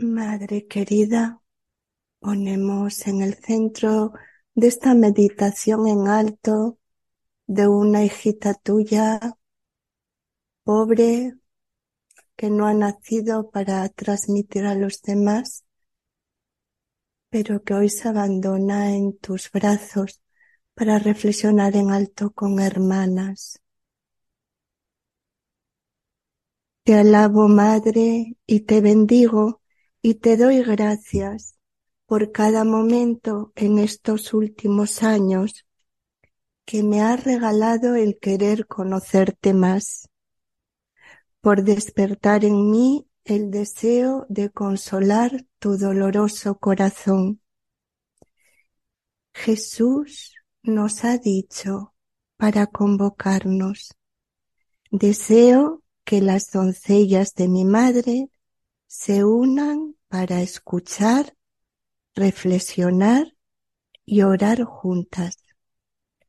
Madre querida, ponemos en el centro de esta meditación en alto de una hijita tuya, pobre, que no ha nacido para transmitir a los demás, pero que hoy se abandona en tus brazos para reflexionar en alto con hermanas. Te alabo, Madre, y te bendigo y te doy gracias por cada momento en estos últimos años que me has regalado el querer conocerte más, por despertar en mí el deseo de consolar tu doloroso corazón. Jesús nos ha dicho para convocarnos, deseo que las doncellas de mi madre se unan para escuchar, reflexionar y orar juntas.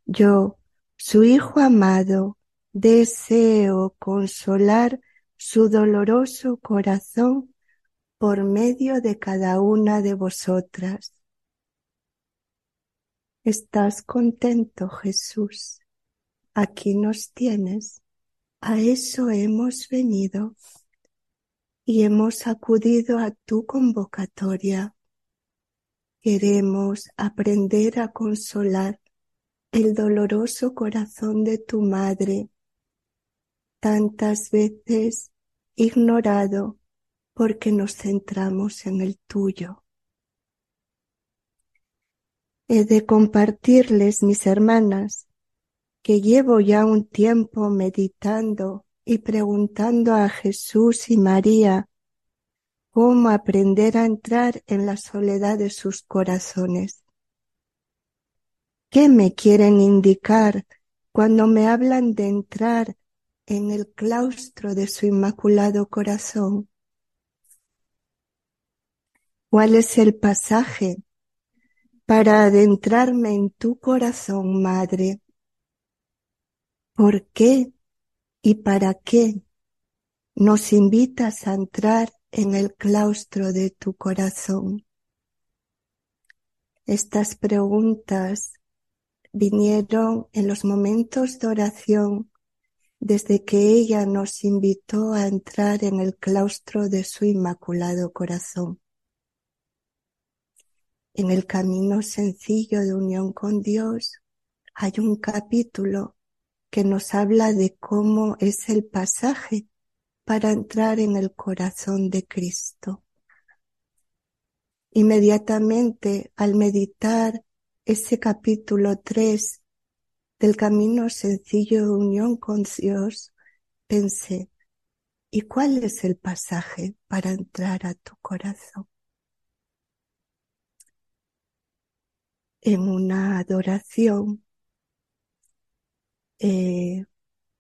Yo, su Hijo amado, deseo consolar su doloroso corazón por medio de cada una de vosotras. ¿Estás contento, Jesús? Aquí nos tienes. A eso hemos venido y hemos acudido a tu convocatoria. Queremos aprender a consolar el doloroso corazón de tu madre, tantas veces ignorado porque nos centramos en el tuyo. He de compartirles, mis hermanas, que llevo ya un tiempo meditando y preguntando a Jesús y María cómo aprender a entrar en la soledad de sus corazones. ¿Qué me quieren indicar cuando me hablan de entrar en el claustro de su inmaculado corazón? ¿Cuál es el pasaje para adentrarme en tu corazón, Madre? ¿Por qué y para qué nos invitas a entrar en el claustro de tu corazón? Estas preguntas vinieron en los momentos de oración desde que ella nos invitó a entrar en el claustro de su inmaculado corazón. En el camino sencillo de unión con Dios hay un capítulo que nos habla de cómo es el pasaje para entrar en el corazón de Cristo. Inmediatamente al meditar ese capítulo 3 del camino sencillo de unión con Dios, pensé, ¿y cuál es el pasaje para entrar a tu corazón? En una adoración eh,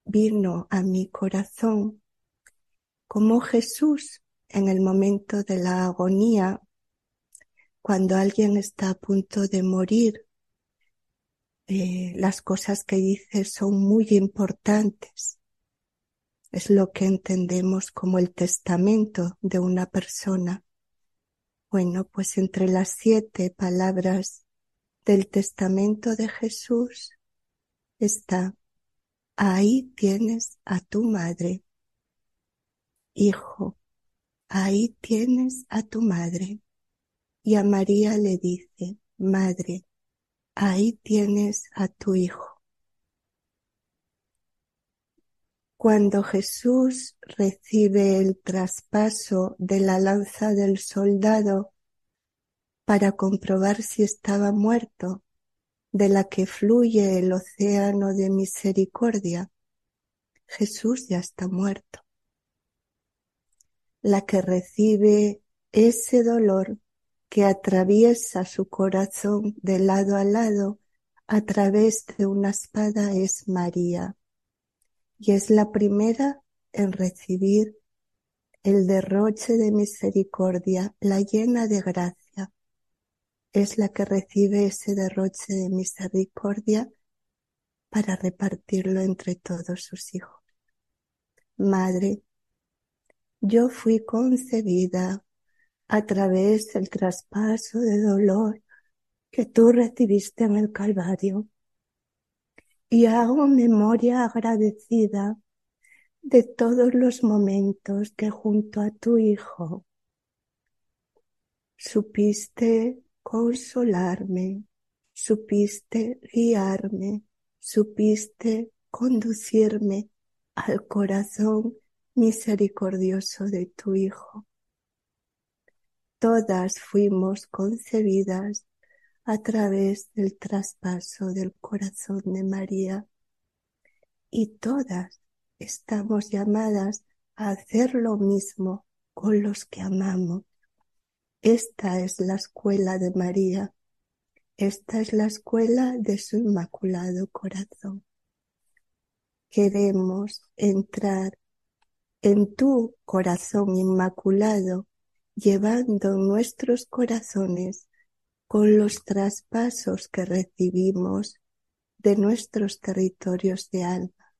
vino a mi corazón como Jesús en el momento de la agonía, cuando alguien está a punto de morir, eh, las cosas que dice son muy importantes. Es lo que entendemos como el testamento de una persona. Bueno, pues entre las siete palabras del testamento de Jesús está ahí tienes a tu madre. Hijo, ahí tienes a tu madre. Y a María le dice, Madre, ahí tienes a tu hijo. Cuando Jesús recibe el traspaso de la lanza del soldado para comprobar si estaba muerto, de la que fluye el océano de misericordia, Jesús ya está muerto. La que recibe ese dolor que atraviesa su corazón de lado a lado a través de una espada es María. Y es la primera en recibir el derroche de misericordia, la llena de gracia es la que recibe ese derroche de misericordia para repartirlo entre todos sus hijos. Madre, yo fui concebida a través del traspaso de dolor que tú recibiste en el Calvario. Y hago memoria agradecida de todos los momentos que junto a tu Hijo supiste consolarme, supiste guiarme, supiste conducirme al corazón misericordioso de tu Hijo. Todas fuimos concebidas a través del traspaso del corazón de María y todas estamos llamadas a hacer lo mismo con los que amamos. Esta es la escuela de María. Esta es la escuela de su inmaculado corazón. Queremos entrar en tu corazón inmaculado, llevando nuestros corazones con los traspasos que recibimos de nuestros territorios de alma,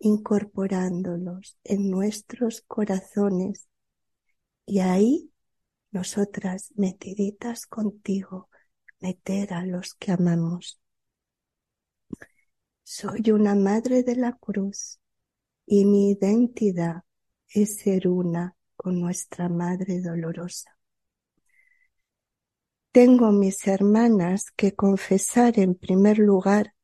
incorporándolos en nuestros corazones y ahí nosotras metiditas contigo, meter a los que amamos. Soy una madre de la cruz y mi identidad es ser una con nuestra Madre Dolorosa. Tengo mis hermanas que confesar en primer lugar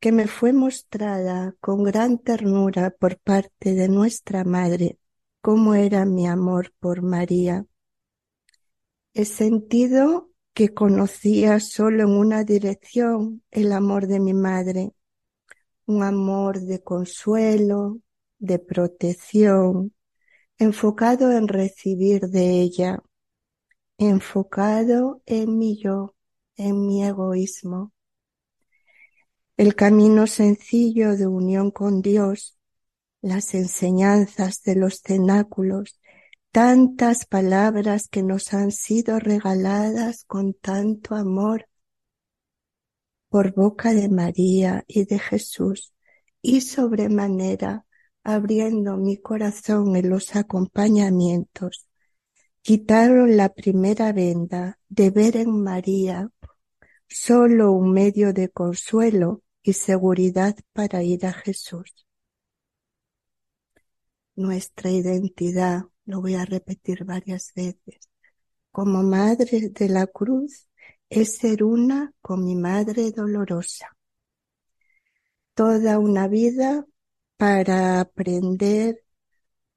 que me fue mostrada con gran ternura por parte de nuestra Madre cómo era mi amor por María. He sentido que conocía solo en una dirección el amor de mi madre, un amor de consuelo, de protección, enfocado en recibir de ella, enfocado en mi yo, en mi egoísmo. El camino sencillo de unión con Dios, las enseñanzas de los cenáculos, tantas palabras que nos han sido regaladas con tanto amor por boca de María y de Jesús, y sobremanera abriendo mi corazón en los acompañamientos, quitaron la primera venda de ver en María solo un medio de consuelo y seguridad para ir a Jesús. Nuestra identidad, lo voy a repetir varias veces, como madre de la cruz es ser una con mi madre dolorosa. Toda una vida para aprender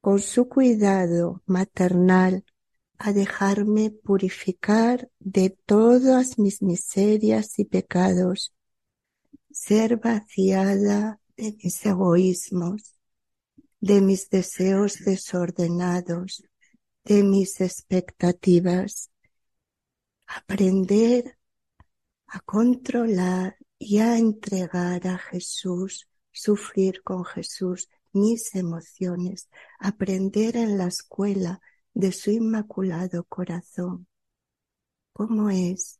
con su cuidado maternal a dejarme purificar de todas mis miserias y pecados, ser vaciada de mis egoísmos, de mis deseos desordenados, de mis expectativas, aprender a controlar y a entregar a Jesús, sufrir con Jesús mis emociones, aprender en la escuela de su inmaculado corazón. ¿Cómo es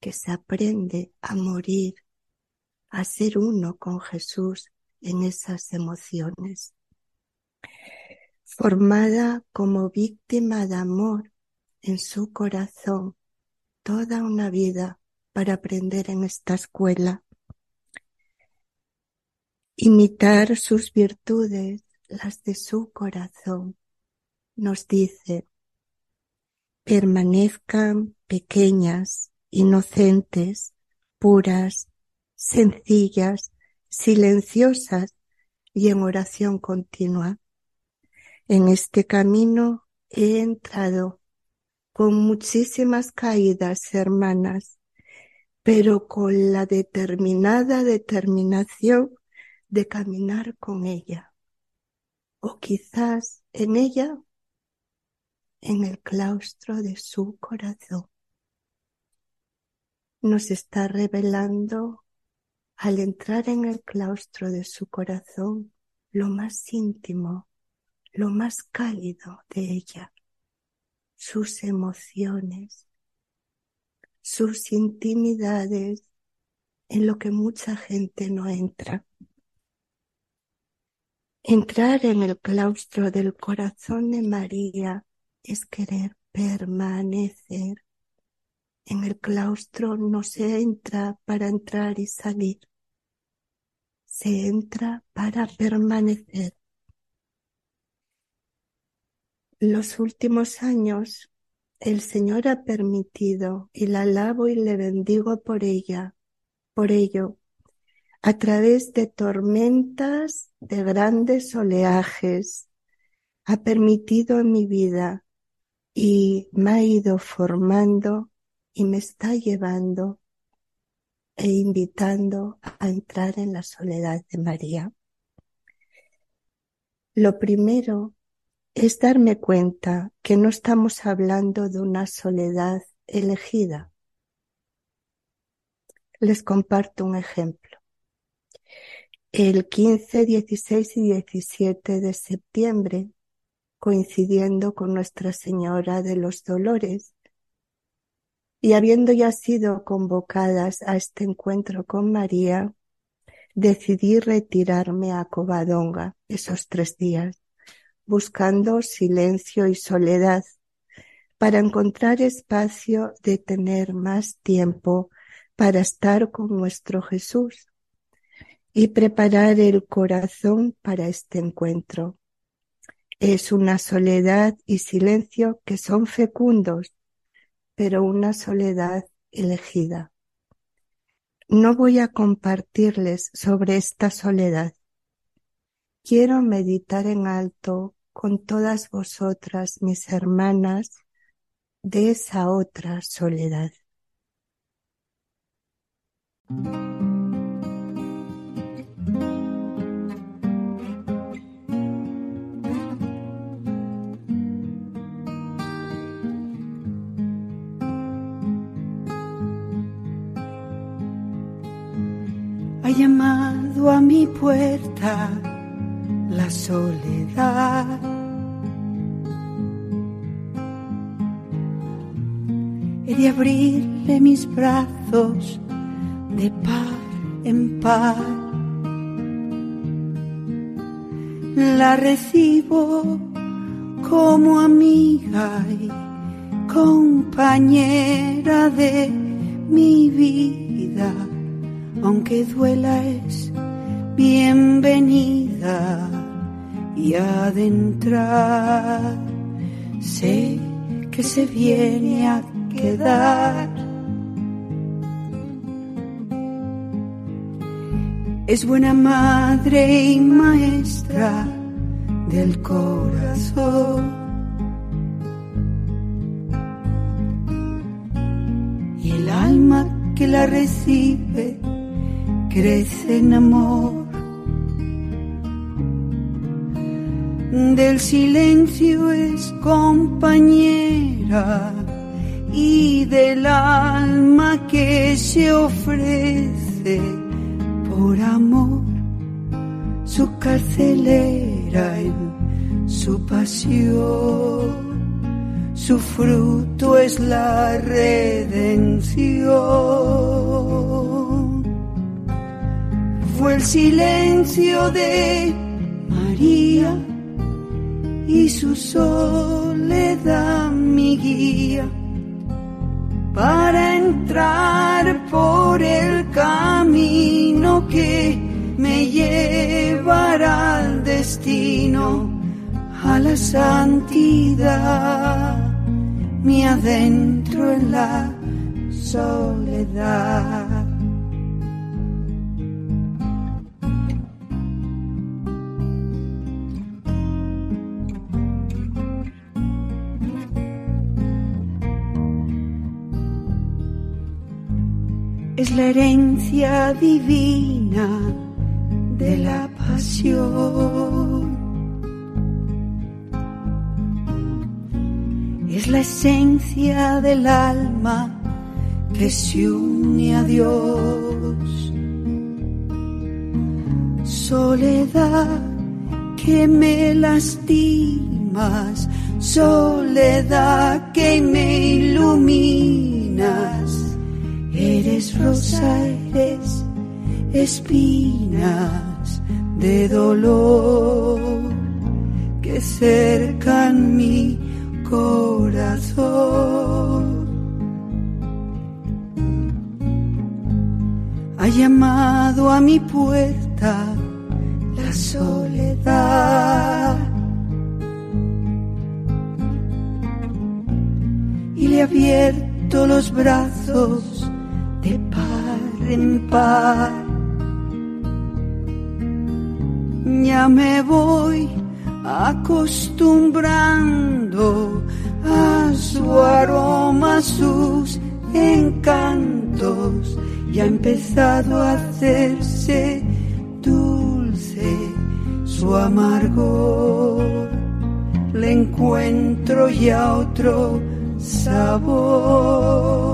que se aprende a morir, a ser uno con Jesús en esas emociones? Formada como víctima de amor en su corazón toda una vida para aprender en esta escuela. Imitar sus virtudes, las de su corazón. Nos dice, permanezcan pequeñas, inocentes, puras, sencillas, silenciosas y en oración continua. En este camino he entrado con muchísimas caídas, hermanas, pero con la determinada determinación de caminar con ella. O quizás en ella, en el claustro de su corazón. Nos está revelando al entrar en el claustro de su corazón lo más íntimo, lo más cálido de ella sus emociones, sus intimidades, en lo que mucha gente no entra. Entrar en el claustro del corazón de María es querer permanecer. En el claustro no se entra para entrar y salir, se entra para permanecer. Los últimos años el Señor ha permitido y la alabo y le bendigo por ella, por ello, a través de tormentas, de grandes oleajes, ha permitido en mi vida y me ha ido formando y me está llevando e invitando a entrar en la soledad de María. Lo primero es darme cuenta que no estamos hablando de una soledad elegida. Les comparto un ejemplo. El 15, 16 y 17 de septiembre, coincidiendo con Nuestra Señora de los Dolores, y habiendo ya sido convocadas a este encuentro con María, decidí retirarme a Covadonga esos tres días, buscando silencio y soledad para encontrar espacio de tener más tiempo para estar con nuestro Jesús y preparar el corazón para este encuentro. Es una soledad y silencio que son fecundos pero una soledad elegida. No voy a compartirles sobre esta soledad. Quiero meditar en alto con todas vosotras, mis hermanas, de esa otra soledad. Llamado a mi puerta la soledad. He de abrirle mis brazos de par en par. La recibo como amiga y compañera de mi vida aunque duela es bienvenida y adentrar sé que se viene a quedar. Es buena madre y maestra del corazón. Y el alma que la recibe crece en amor. Del silencio es compañera y del alma que se ofrece por amor, su carcelera en su pasión. Su fruto es la redención fue el silencio de María y su soledad mi guía para entrar por el camino que me llevará al destino, a la santidad, mi adentro en la soledad. La herencia divina de la pasión. Es la esencia del alma que se une a Dios. Soledad que me lastimas, soledad que me iluminas Eres rosa, eres espinas de dolor que cercan mi corazón. Ha llamado a mi puerta la soledad. Y le he abierto los brazos de par en par. Ya me voy acostumbrando a su aroma, sus encantos, y ha empezado a hacerse dulce su amargor. Le encuentro ya otro sabor.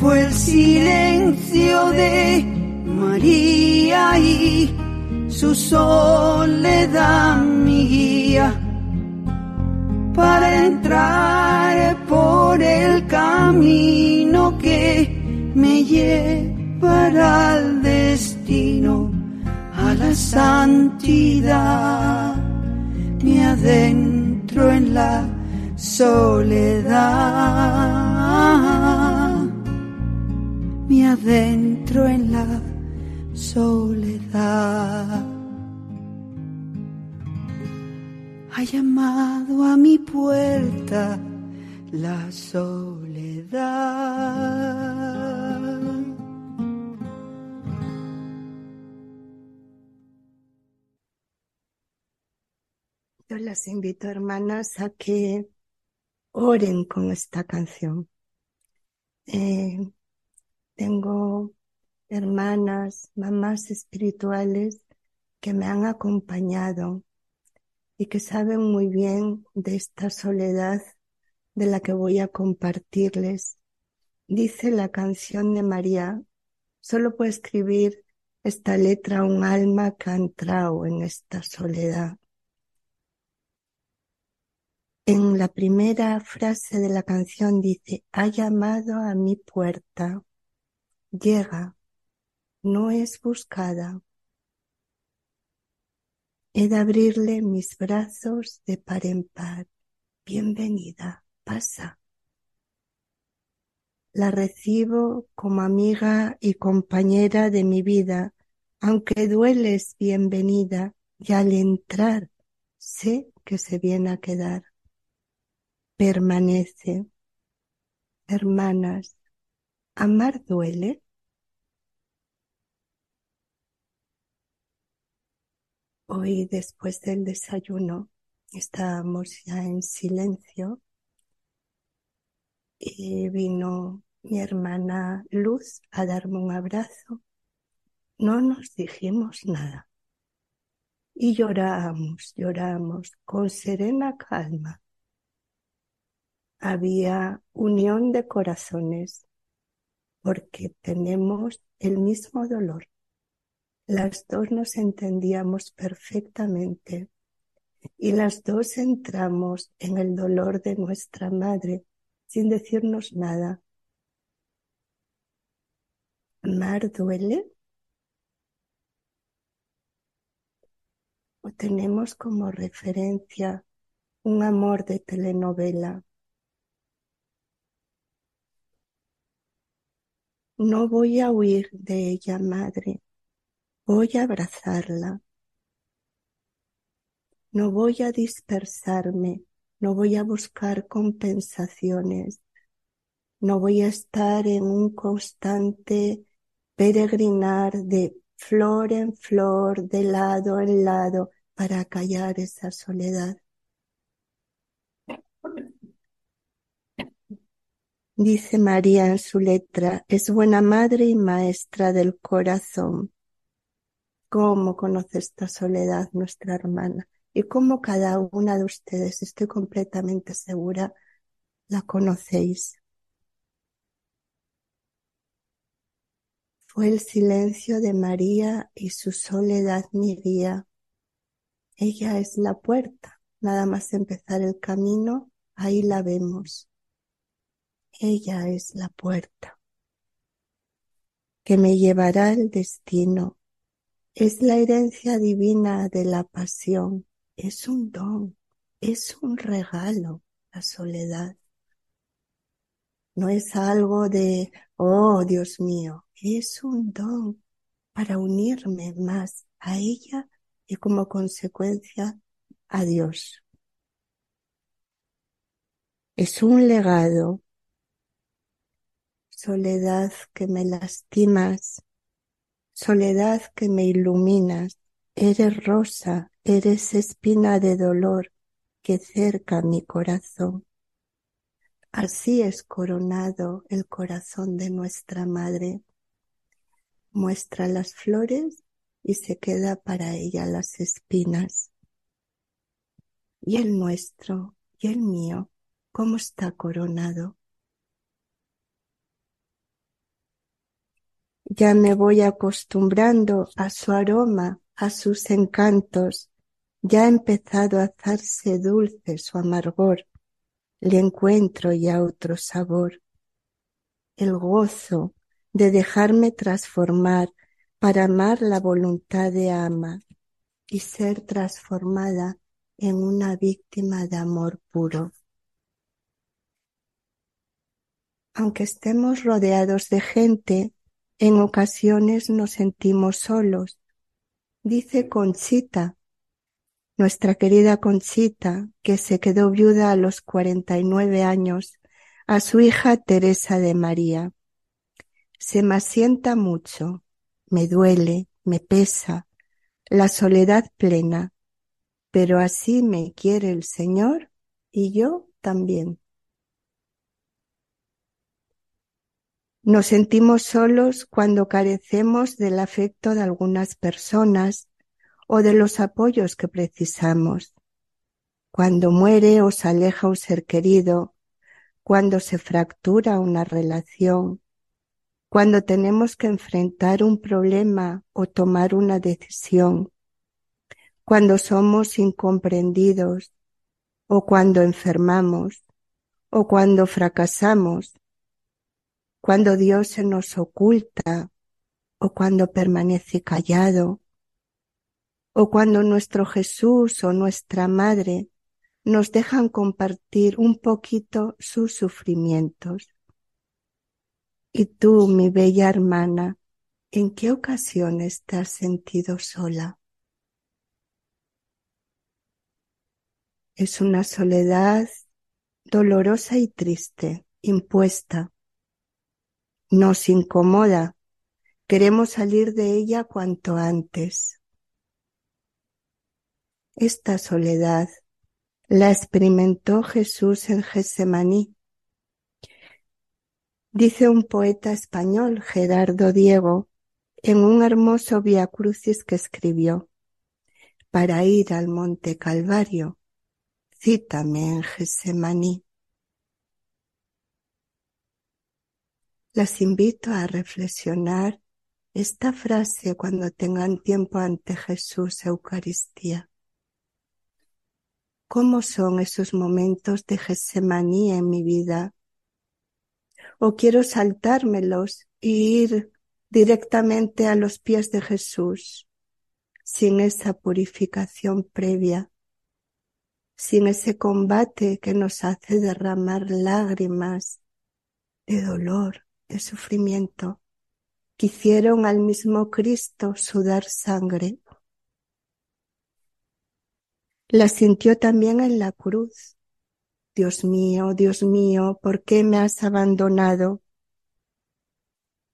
Fue el silencio de María y su soledad mi guía para entrar por el camino que me llevará al destino, a la santidad. Me adentro en la soledad, me adentro en la soledad. Ha llamado a mi puerta la soledad. Yo las invito, hermanas, a que oren con esta canción. Eh, tengo hermanas, mamás espirituales que me han acompañado y que saben muy bien de esta soledad de la que voy a compartirles. Dice la canción de María, solo puede escribir esta letra un alma que ha entrado en esta soledad. En la primera frase de la canción dice, ha llamado a mi puerta, llega, no es buscada. He de abrirle mis brazos de par en par. Bienvenida, pasa. La recibo como amiga y compañera de mi vida, aunque dueles bienvenida y al entrar sé que se viene a quedar. Permanece. Hermanas, ¿amar duele? Hoy después del desayuno estábamos ya en silencio y vino mi hermana Luz a darme un abrazo. No nos dijimos nada y lloramos, lloramos con serena calma. Había unión de corazones porque tenemos el mismo dolor las dos nos entendíamos perfectamente y las dos entramos en el dolor de nuestra madre sin decirnos nada. ¿Mar duele? ¿O tenemos como referencia un amor de telenovela? No voy a huir de ella, madre Voy a abrazarla. No voy a dispersarme, no voy a buscar compensaciones, no voy a estar en un constante peregrinar de flor en flor, de lado en lado, para callar esa soledad. Dice María en su letra, es buena madre y maestra del corazón cómo conoce esta soledad nuestra hermana y cómo cada una de ustedes, estoy completamente segura, la conocéis. Fue el silencio de María y su soledad mi guía. Ella es la puerta, nada más empezar el camino, ahí la vemos. Ella es la puerta que me llevará al destino es la herencia divina de la pasión, es un don, Es un regalo la soledad. No es algo de, oh Dios mío, es un don para unirme más a ella y como consecuencia a Dios. Es un legado. Soledad que me lastimas, soledad que me iluminas, eres rosa, eres espina de dolor que cerca mi corazón. Así es coronado el corazón de nuestra madre. Muestra las flores y se queda para ella las espinas. Y el nuestro y el mío, ¿cómo está coronado? Ya me voy acostumbrando a su aroma, a sus encantos. Ya ha empezado a hacerse dulce su amargor le encuentro ya otro sabor, el gozo de dejarme transformar para amar la voluntad de ama y ser transformada en una víctima de amor puro. Aunque estemos rodeados de gente, en ocasiones nos sentimos solos. Dice Conchita, nuestra querida Conchita, que se quedó viuda a los 49 años, a su hija Teresa de María. Se me asienta mucho, me duele, me pesa, la soledad plena, pero así me quiere el Señor y yo también. Nos sentimos solos cuando carecemos del afecto de algunas personas o de los apoyos que precisamos. Cuando muere o se aleja un ser querido, cuando se fractura una relación, cuando tenemos que enfrentar un problema o tomar una decisión, cuando somos incomprendidos o cuando enfermamos o cuando fracasamos, cuando Dios se nos oculta o cuando permanece callado, o cuando nuestro Jesús o nuestra Madre nos dejan compartir un poquito sus sufrimientos. Y tú, mi bella hermana, ¿en qué ocasiones te has sentido sola? Es una soledad dolorosa y triste, impuesta. Nos incomoda. Queremos salir de ella cuanto antes. Esta soledad la experimentó Jesús en Gesemaní. Dice un poeta español, Gerardo Diego, en un hermoso Via Crucis que escribió, para ir al Monte Calvario, cítame en Gesemaní. Las invito a reflexionar esta frase cuando tengan tiempo ante Jesús Eucaristía. ¿Cómo son esos momentos de Getsemaní en mi vida? ¿O quiero saltármelos y ir directamente a los pies de Jesús sin esa purificación previa, sin ese combate que nos hace derramar lágrimas de dolor, de sufrimiento, que hicieron al mismo Cristo sudar sangre la sintió también en la cruz. Dios mío, Dios mío, ¿por qué me has abandonado?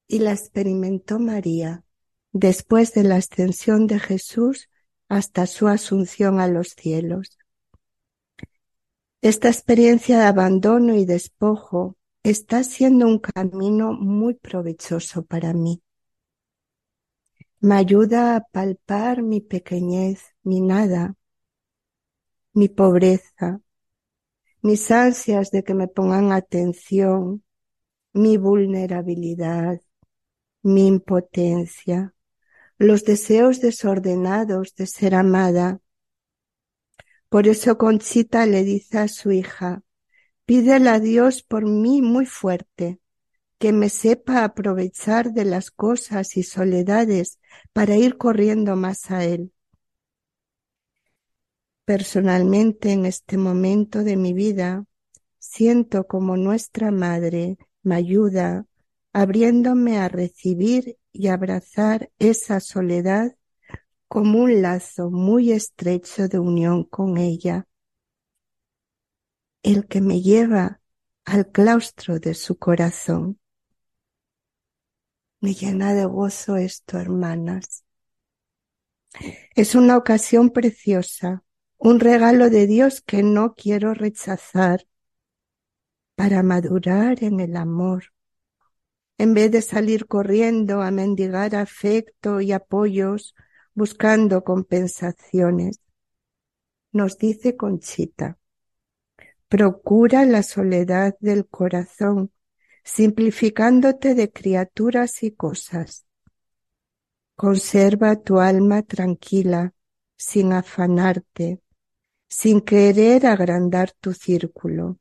Y la experimentó María después de la ascensión de Jesús hasta su asunción a los cielos. Esta experiencia de abandono y despojo está siendo un camino muy provechoso para mí. Me ayuda a palpar mi pequeñez, mi nada, mi pobreza, mis ansias de que me pongan atención, mi vulnerabilidad, mi impotencia, los deseos desordenados de ser amada. Por eso Conchita le dice a su hija, pídele a Dios por mí muy fuerte, que me sepa aprovechar de las cosas y soledades para ir corriendo más a Él. Personalmente, en este momento de mi vida, siento como nuestra Madre me ayuda abriéndome a recibir y abrazar esa soledad como un lazo muy estrecho de unión con ella, el que me lleva al claustro de su corazón. Me llena de gozo esto, hermanas. Es una ocasión preciosa, un regalo de Dios que no quiero rechazar para madurar en el amor. En vez de salir corriendo a mendigar afecto y apoyos, buscando compensaciones, nos dice Conchita, procura la soledad del corazón, simplificándote de criaturas y cosas. Conserva tu alma tranquila, sin afanarte, sin querer agrandar tu círculo.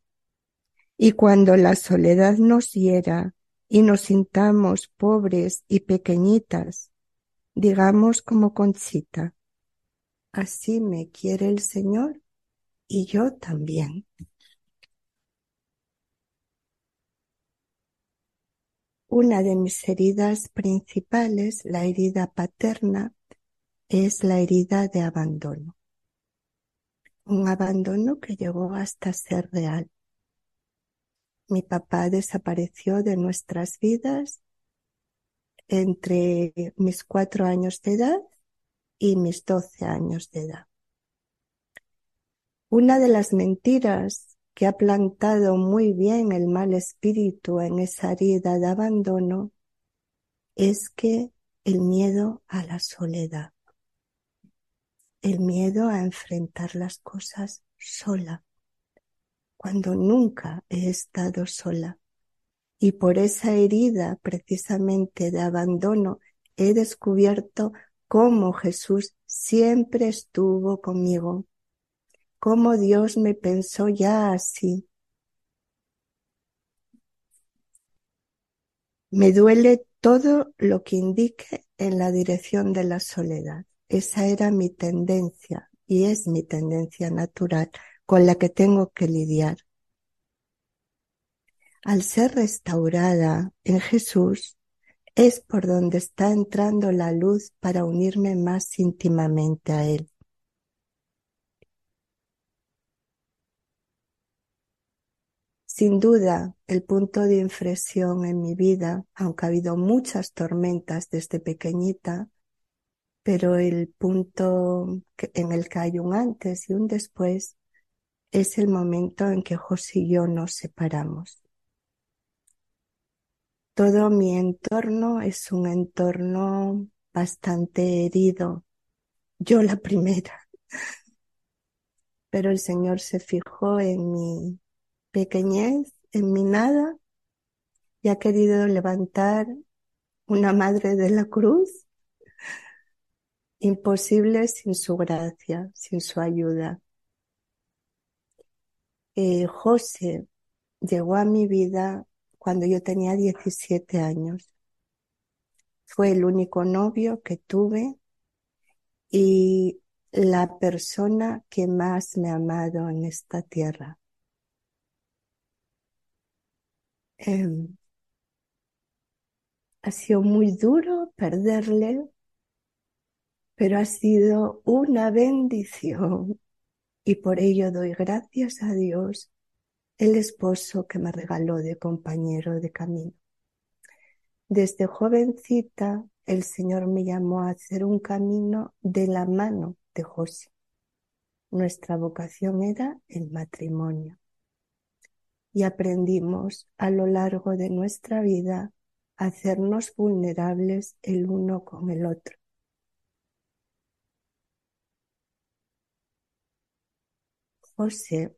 Y cuando la soledad nos hiera y nos sintamos pobres y pequeñitas, digamos como Conchita, así me quiere el Señor y yo también. Una de mis heridas principales, la herida paterna, es la herida de abandono. Un abandono que llegó hasta ser real. Mi papá desapareció de nuestras vidas entre mis cuatro años de edad y mis doce años de edad. Una de las mentiras que ha plantado muy bien el mal espíritu en esa herida de abandono es que el miedo a la soledad, el miedo a enfrentar las cosas sola, cuando nunca he estado sola. Y por esa herida precisamente de abandono he descubierto cómo Jesús siempre estuvo conmigo, cómo Dios me pensó ya así. Me duele todo lo que indique en la dirección de la soledad. Esa era mi tendencia y es mi tendencia natural con la que tengo que lidiar. Al ser restaurada en Jesús, es por donde está entrando la luz para unirme más íntimamente a Él. Sin duda, el punto de inflexión en mi vida, aunque ha habido muchas tormentas desde pequeñita, pero el punto en el que hay un antes y un después es el momento en que José y yo nos separamos. Todo mi entorno es un entorno bastante herido. Yo la primera. Pero el Señor se fijó en mi pequeñez, en mi nada, y ha querido levantar una madre de la cruz. Imposible sin su gracia, sin su ayuda. Eh, José llegó a mi vida cuando yo tenía 17 años. Fue el único novio que tuve y la persona que más me ha amado en esta tierra. Em, ha sido muy duro perderle, pero ha sido una bendición y por ello doy gracias a Dios el esposo que me regaló de compañero de camino. Desde jovencita el Señor me llamó a hacer un camino de la mano de José. Nuestra vocación era el matrimonio. Y aprendimos a lo largo de nuestra vida a hacernos vulnerables el uno con el otro. José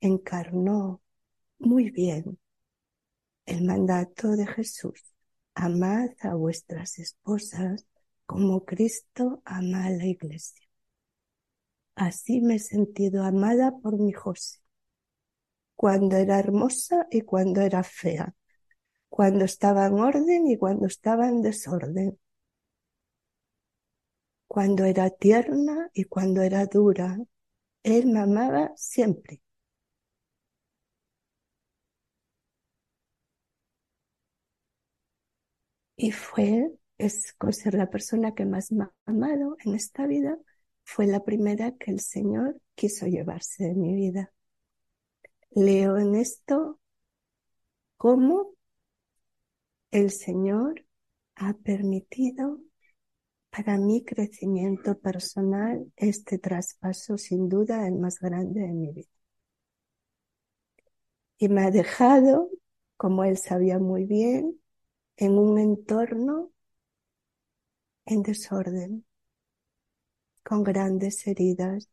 encarnó muy bien el mandato de Jesús. Amad a vuestras esposas como Cristo ama a la iglesia. Así me he sentido amada por mi José, cuando era hermosa y cuando era fea, cuando estaba en orden y cuando estaba en desorden, cuando era tierna y cuando era dura. Él me amaba siempre. Y fue, es con ser la persona que más me ha amado en esta vida, fue la primera que el Señor quiso llevarse de mi vida. Leo en esto cómo el Señor ha permitido para mi crecimiento personal este traspaso sin duda el más grande de mi vida. Y me ha dejado, como él sabía muy bien, en un entorno en desorden, con grandes heridas.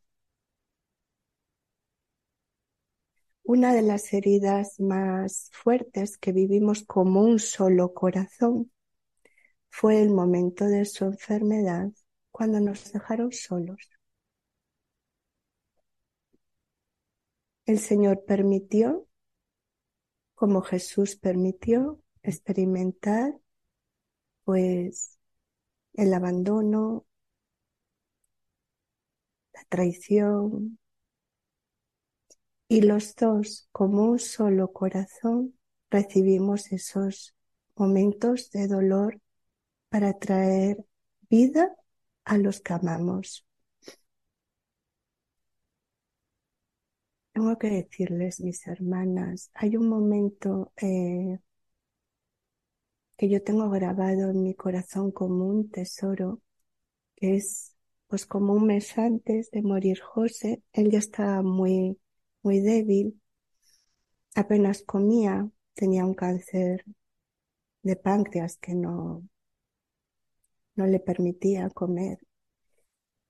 Una de las heridas más fuertes que vivimos como un solo corazón fue el momento de su enfermedad cuando nos dejaron solos. El Señor permitió, como Jesús permitió, experimentar pues el abandono, la traición, y los dos, como un solo corazón, recibimos esos momentos de dolor para traer vida a los que amamos. Tengo que decirles, mis hermanas, hay un momento eh, que yo tengo grabado en mi corazón como un tesoro, que es pues como un mes antes de morir José, él ya estaba muy, muy débil, apenas comía, tenía un cáncer de páncreas que no, no le permitía comer.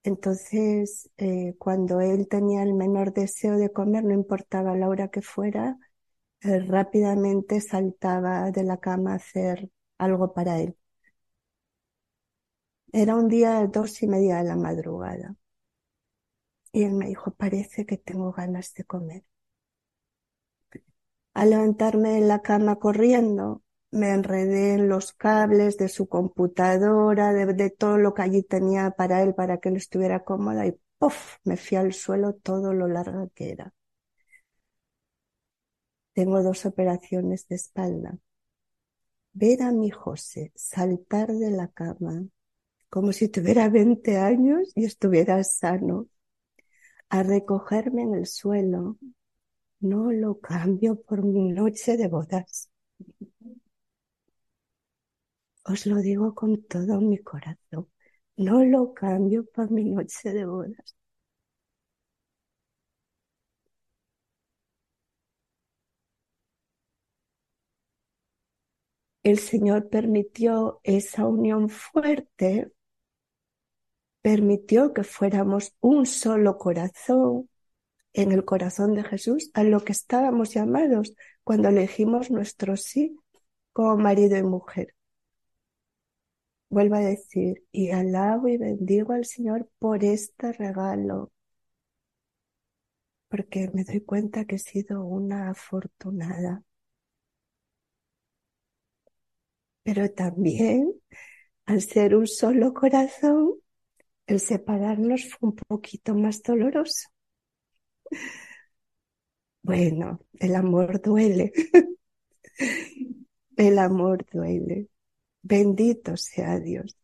Entonces, eh, cuando él tenía el menor deseo de comer, no importaba la hora que fuera, eh, rápidamente saltaba de la cama a hacer algo para él. Era un día dos y media de la madrugada. Y él me dijo, parece que tengo ganas de comer. Al levantarme de la cama corriendo, me enredé en los cables de su computadora, de, todo lo que allí tenía para él, para que él estuviera cómoda y ¡puff! me fui al suelo todo lo larga que era. Tengo dos operaciones de espalda. Ver a mi José saltar de la cama como si tuviera 20 años y estuviera sano, a recogerme en el suelo, no lo cambio por mi noche de bodas. Os lo digo con todo mi corazón. No lo cambio por mi noche de bodas. El Señor permitió esa unión fuerte, permitió que fuéramos un solo corazón en el corazón de Jesús, a lo que estábamos llamados cuando elegimos nuestro sí como marido y mujer. Vuelvo a decir, y alabo y bendigo al Señor por este regalo, porque me doy cuenta que he sido una afortunada. Pero también, al ser un solo corazón, el separarnos fue un poquito más doloroso. Bueno, el amor duele. El amor duele. Bendito sea Dios,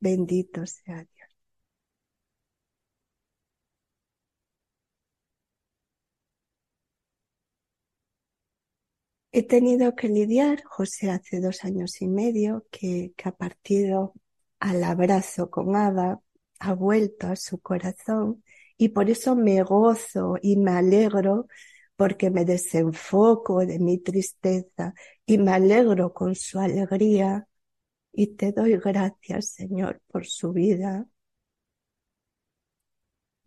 bendito sea Dios. He tenido que lidiar, José hace dos años y medio, que, que ha partido al abrazo con Abba, ha vuelto a su corazón y por eso me gozo y me alegro porque me desenfoco de mi tristeza y me alegro con su alegría y te doy gracias, Señor, por su vida.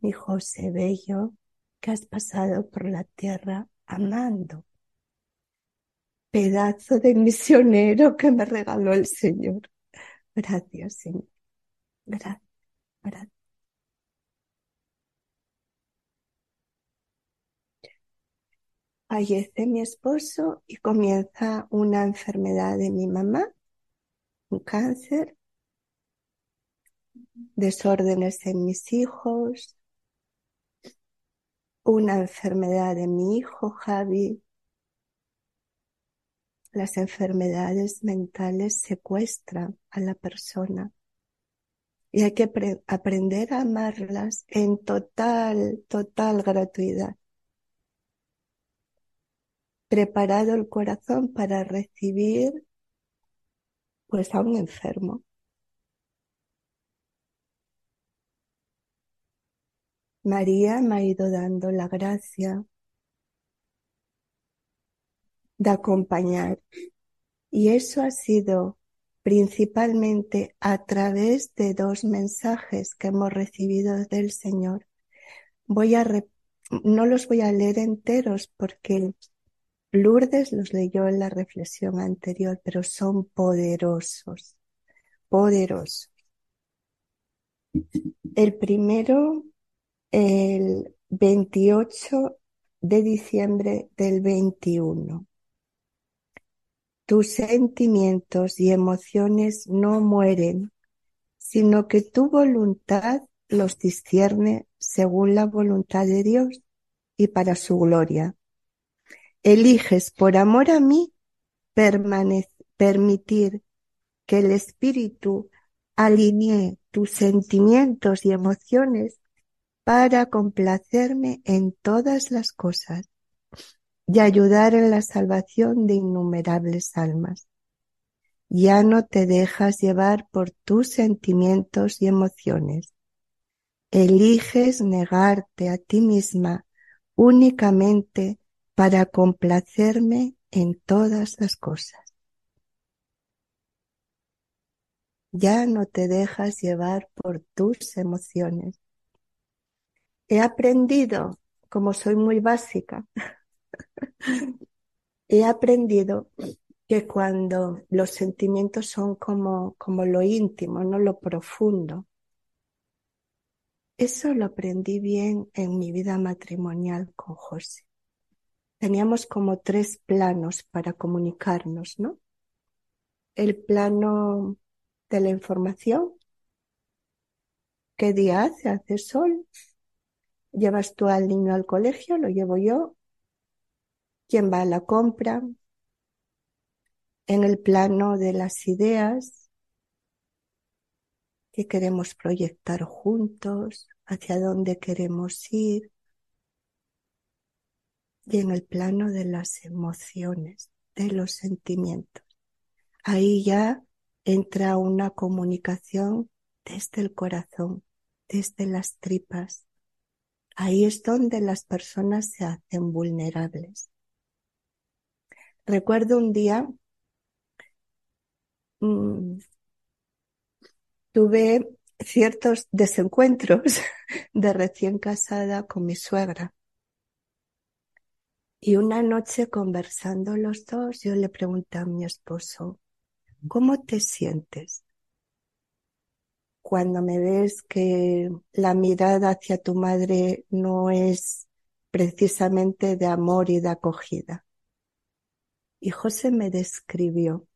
Mi José Bello, que has pasado por la tierra amando. Pedazo de misionero que me regaló el Señor. Gracias, Señor. Gracias. Fallece mi esposo y comienza una enfermedad de mi mamá un cáncer. desórdenes en mis hijos, una enfermedad de mi hijo Javi. Las enfermedades mentales secuestran a la persona y hay que aprender a amarlas en total, total gratuidad. Preparado el corazón para recibir pues a un enfermo. María me ha ido dando la gracia de acompañar. Y eso ha sido principalmente a través de dos mensajes que hemos recibido del Señor. Voy a no los voy a leer enteros porque Lourdes los leyó en la reflexión anterior, pero son poderosos, poderosos. El primero el 28 de diciembre del 21. Tus sentimientos y emociones no mueren, sino que tu voluntad los discierne según la voluntad de Dios y para su gloria. Eliges por amor a mí permitir que el Espíritu alinee tus sentimientos y emociones para complacerme en todas las cosas y ayudar en la salvación de innumerables almas. Ya no te dejas llevar por tus sentimientos y emociones. Eliges negarte a ti misma únicamente para complacerme en todas las cosas. Ya no te dejas llevar por tus emociones he aprendido, como soy muy básica, he aprendido que cuando los sentimientos son como, como lo íntimo, no lo profundo, eso lo aprendí bien en mi vida matrimonial con José. Teníamos como tres planos para comunicarnos, ¿no? El plano de la información. ¿Qué día hace? ¿Hace sol? ¿Llevas tú al niño al colegio? ¿Lo llevo yo? ¿Quién va a la compra? En el plano de las ideas que queremos proyectar juntos, hacia dónde queremos ir. Y en el plano de las emociones, de los sentimientos. Ahí ya entra una comunicación desde el corazón, desde las tripas, Ahí es donde las personas se hacen vulnerables. Recuerdo un día, mm, tuve ciertos desencuentros de recién casada con mi suegra. Y una noche conversando los dos, yo le pregunté a mi esposo, ¿cómo te sientes? cuando me ves que la mirada hacia tu madre no es precisamente de amor y de acogida. Y José me describió,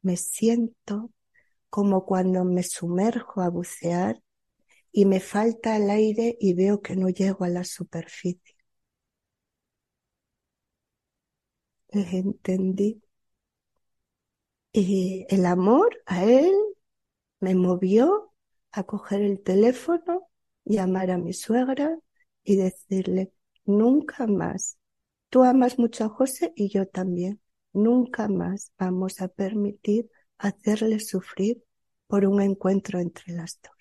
me siento como cuando me sumerjo a bucear y me falta el aire y veo que no llego a la superficie. Le entendí. Y el amor a él me movió a coger el teléfono, llamar a mi suegra y decirle, nunca más, tú amas mucho a José y yo también, nunca más vamos a permitir hacerle sufrir por un encuentro entre las dos.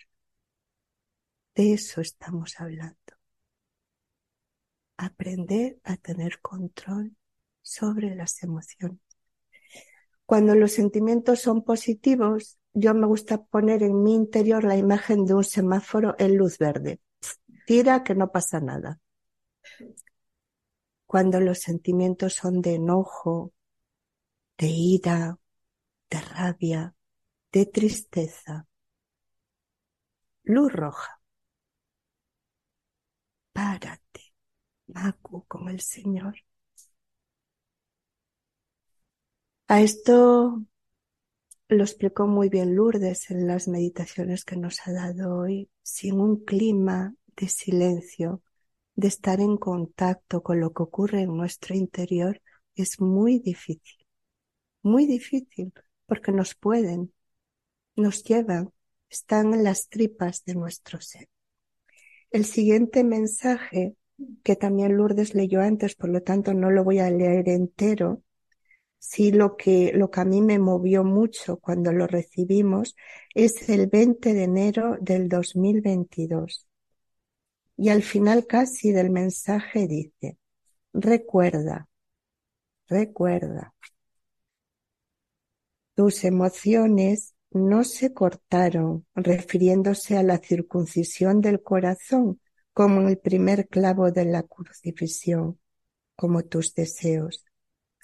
De eso estamos hablando. Aprender a tener control sobre las emociones. Cuando los sentimientos son positivos, yo me gusta poner en mi interior la imagen de un semáforo en luz verde. Tira que no pasa nada. Cuando los sentimientos son de enojo, de ira, de rabia, de tristeza. Luz roja. Párate, Macu, con el Señor. A esto lo explicó muy bien Lourdes en las meditaciones que nos ha dado hoy, sin un clima de silencio, de estar en contacto con lo que ocurre en nuestro interior, es muy difícil. Muy difícil, porque nos pueden, nos llevan, están en las tripas de nuestro ser. El siguiente mensaje, que también Lourdes leyó antes, por lo tanto no lo voy a leer entero, sí lo que, lo que a mí me movió mucho cuando lo recibimos es el 20 de enero del 2022. Y al final casi del mensaje dice, recuerda, recuerda, tus emociones no se cortaron refiriéndose a la circuncisión del corazón como el primer clavo de la crucifixión, como tus deseos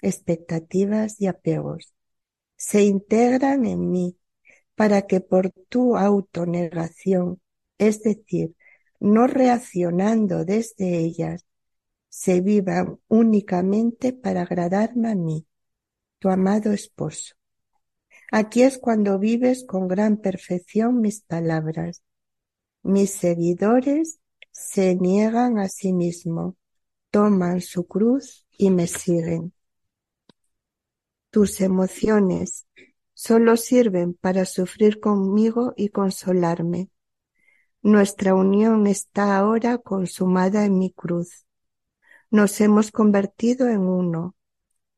expectativas y apegos. Se integran en mí para que por tu autonegación, es decir, no reaccionando desde ellas, se vivan únicamente para agradarme a mí, tu amado esposo. Aquí es cuando vives con gran perfección mis palabras. Mis seguidores se niegan a sí mismos, toman su cruz y me siguen. Tus emociones solo sirven para sufrir conmigo y consolarme. Nuestra unión está ahora consumada en mi cruz. Nos hemos convertido en uno.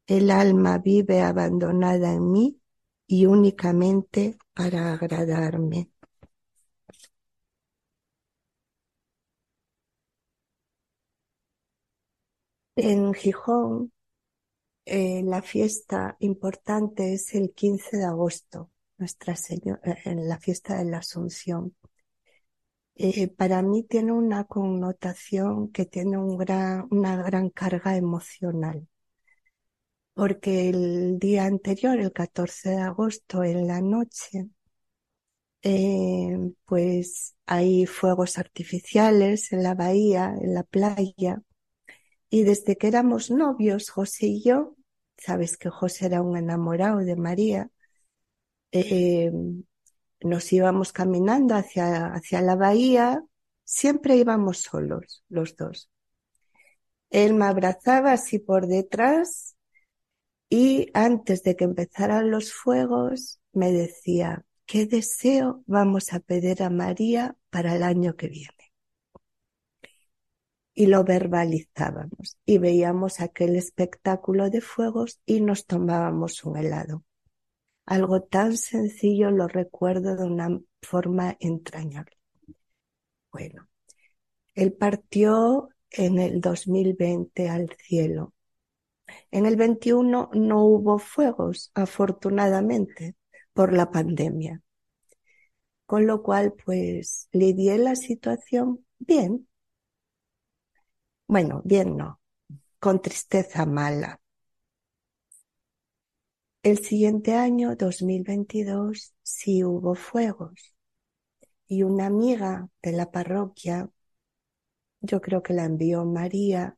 El alma vive abandonada en mí y únicamente para agradarme. En Gijón eh, la fiesta importante es el 15 de agosto, Nuestra Señora, eh, en la fiesta de la Asunción. Eh, para mí tiene una connotación que tiene una gran carga emocional, porque el día anterior, el 14 de agosto, en la noche, pues hay fuegos artificiales en la bahía, en la playa, y desde que éramos novios, José y yo, sabes que José era un enamorado de María, eh, nos íbamos caminando hacia, hacia la bahía, siempre íbamos solos, los dos. Él me abrazaba así por detrás y antes de que empezaran los fuegos me decía, ¿qué deseo vamos a pedir a María para el año que viene? y lo verbalizábamos y veíamos aquel espectáculo de fuegos y nos tomábamos un helado. Algo tan sencillo lo recuerdo de una forma entrañable. Bueno, él partió en el 2020 al cielo. En el 21 no hubo fuegos, afortunadamente, por la pandemia. Con lo cual, pues, lidié la situación bien, bueno, bien no, con tristeza mala. El siguiente año, 2022, sí hubo fuegos. Y una amiga de la parroquia, yo creo que la envió María,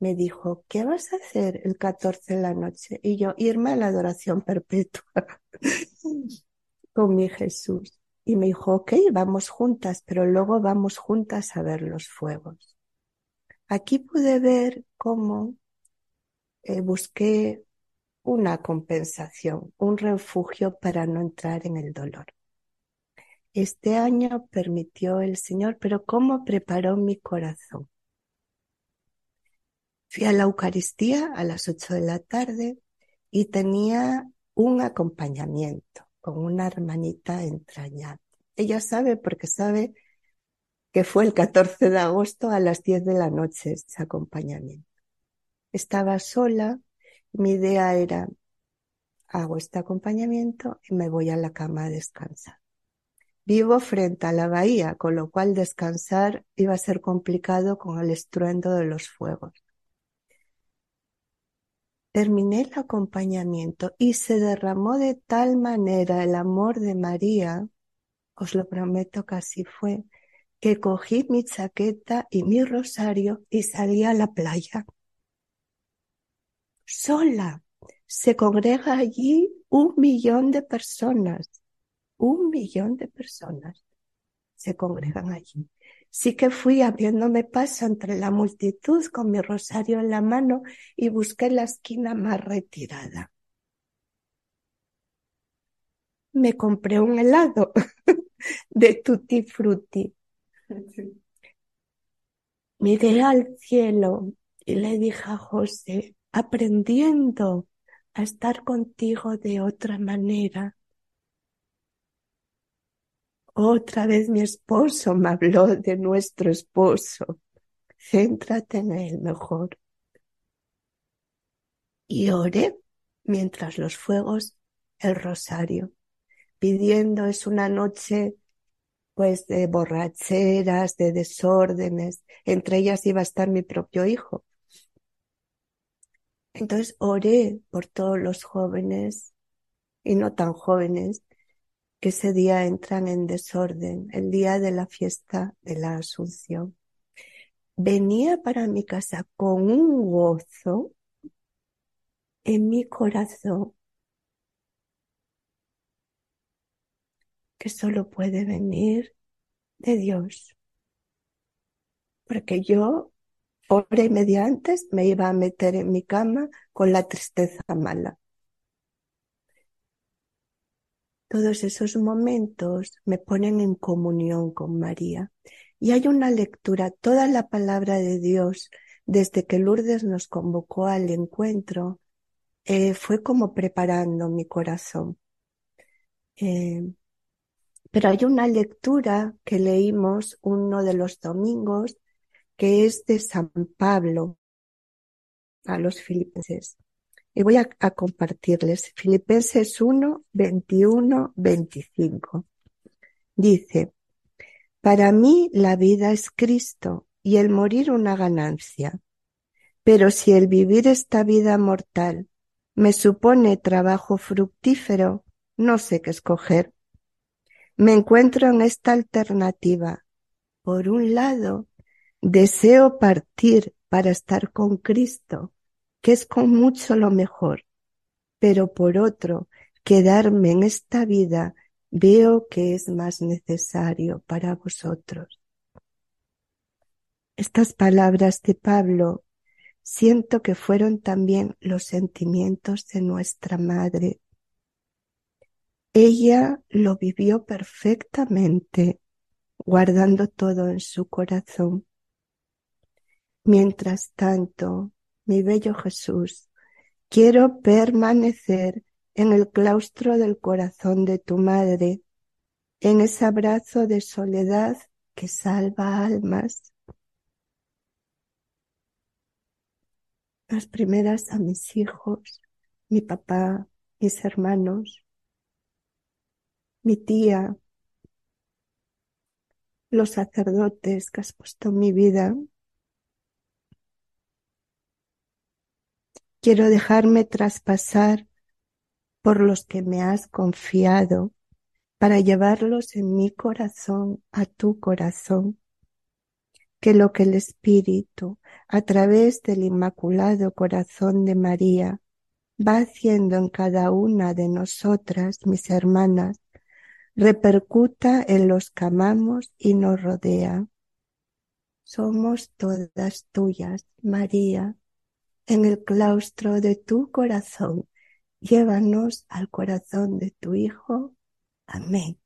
me dijo, ¿qué vas a hacer el 14 de la noche? Y yo, irme a la adoración perpetua con mi Jesús. Y me dijo, ok, vamos juntas, pero luego vamos juntas a ver los fuegos. Aquí pude ver cómo eh, busqué una compensación, un refugio para no entrar en el dolor. Este año permitió el Señor, pero ¿cómo preparó mi corazón? Fui a la Eucaristía a las ocho de la tarde y tenía un acompañamiento con una hermanita entrañable. Ella sabe porque sabe que fue el 14 de agosto a las 10 de la noche ese acompañamiento. Estaba sola, mi idea era, hago este acompañamiento y me voy a la cama a descansar. Vivo frente a la bahía, con lo cual descansar iba a ser complicado con el estruendo de los fuegos. Terminé el acompañamiento y se derramó de tal manera el amor de María, os lo prometo que así fue, que cogí mi chaqueta y mi rosario y salí a la playa. Sola, se congrega allí un millón de personas, un millón de personas se congregan allí. Sí que fui abriéndome paso entre la multitud con mi rosario en la mano y busqué la esquina más retirada. Me compré un helado de tutti frutti. Miré al cielo y le dije a José, aprendiendo a estar contigo de otra manera. Otra vez mi esposo me habló de nuestro esposo. Céntrate en él mejor. Y oré mientras los fuegos el rosario, pidiendo es una noche pues de borracheras, de desórdenes, entre ellas iba a estar mi propio hijo. Entonces oré por todos los jóvenes y no tan jóvenes que ese día entran en desorden, el día de la fiesta de la Asunción. Venía para mi casa con un gozo en mi corazón que solo puede venir de Dios. Porque yo hora y media antes me iba a meter en mi cama con la tristeza mala. Todos esos momentos me ponen en comunión con María. Y hay una lectura, toda la palabra de Dios, desde que Lourdes nos convocó al encuentro, eh, fue como preparando mi corazón. Eh, pero hay una lectura que leímos uno de los domingos que es de San Pablo a los filipenses. Y voy a, compartirles Filipenses 1, 21, 25. Dice, para mí la vida es Cristo y el morir una ganancia. Pero si el vivir esta vida mortal me supone trabajo fructífero, no sé qué escoger. Me encuentro en esta alternativa. Por un lado, Deseo partir para estar con Cristo, que es con mucho lo mejor, pero por otro, quedarme en esta vida veo que es más necesario para vosotros. Estas palabras de Pablo siento que fueron también los sentimientos de nuestra madre. Ella lo vivió perfectamente, guardando todo en su corazón. Mientras tanto, mi bello Jesús, quiero permanecer en el claustro del corazón de tu madre, en ese abrazo de soledad que salva almas. Las primeras a mis hijos, mi papá, mis hermanos, mi tía, los sacerdotes que has puesto en mi vida, Quiero dejarme traspasar por los que me has confiado para llevarlos en mi corazón a tu corazón. Que lo que el Espíritu, a través del Inmaculado Corazón de María, va haciendo en cada una de nosotras, mis hermanas, repercuta en los que amamos y nos rodea. Somos todas tuyas, María, en el claustro de tu corazón. Llévanos al corazón de tu Hijo. Amén.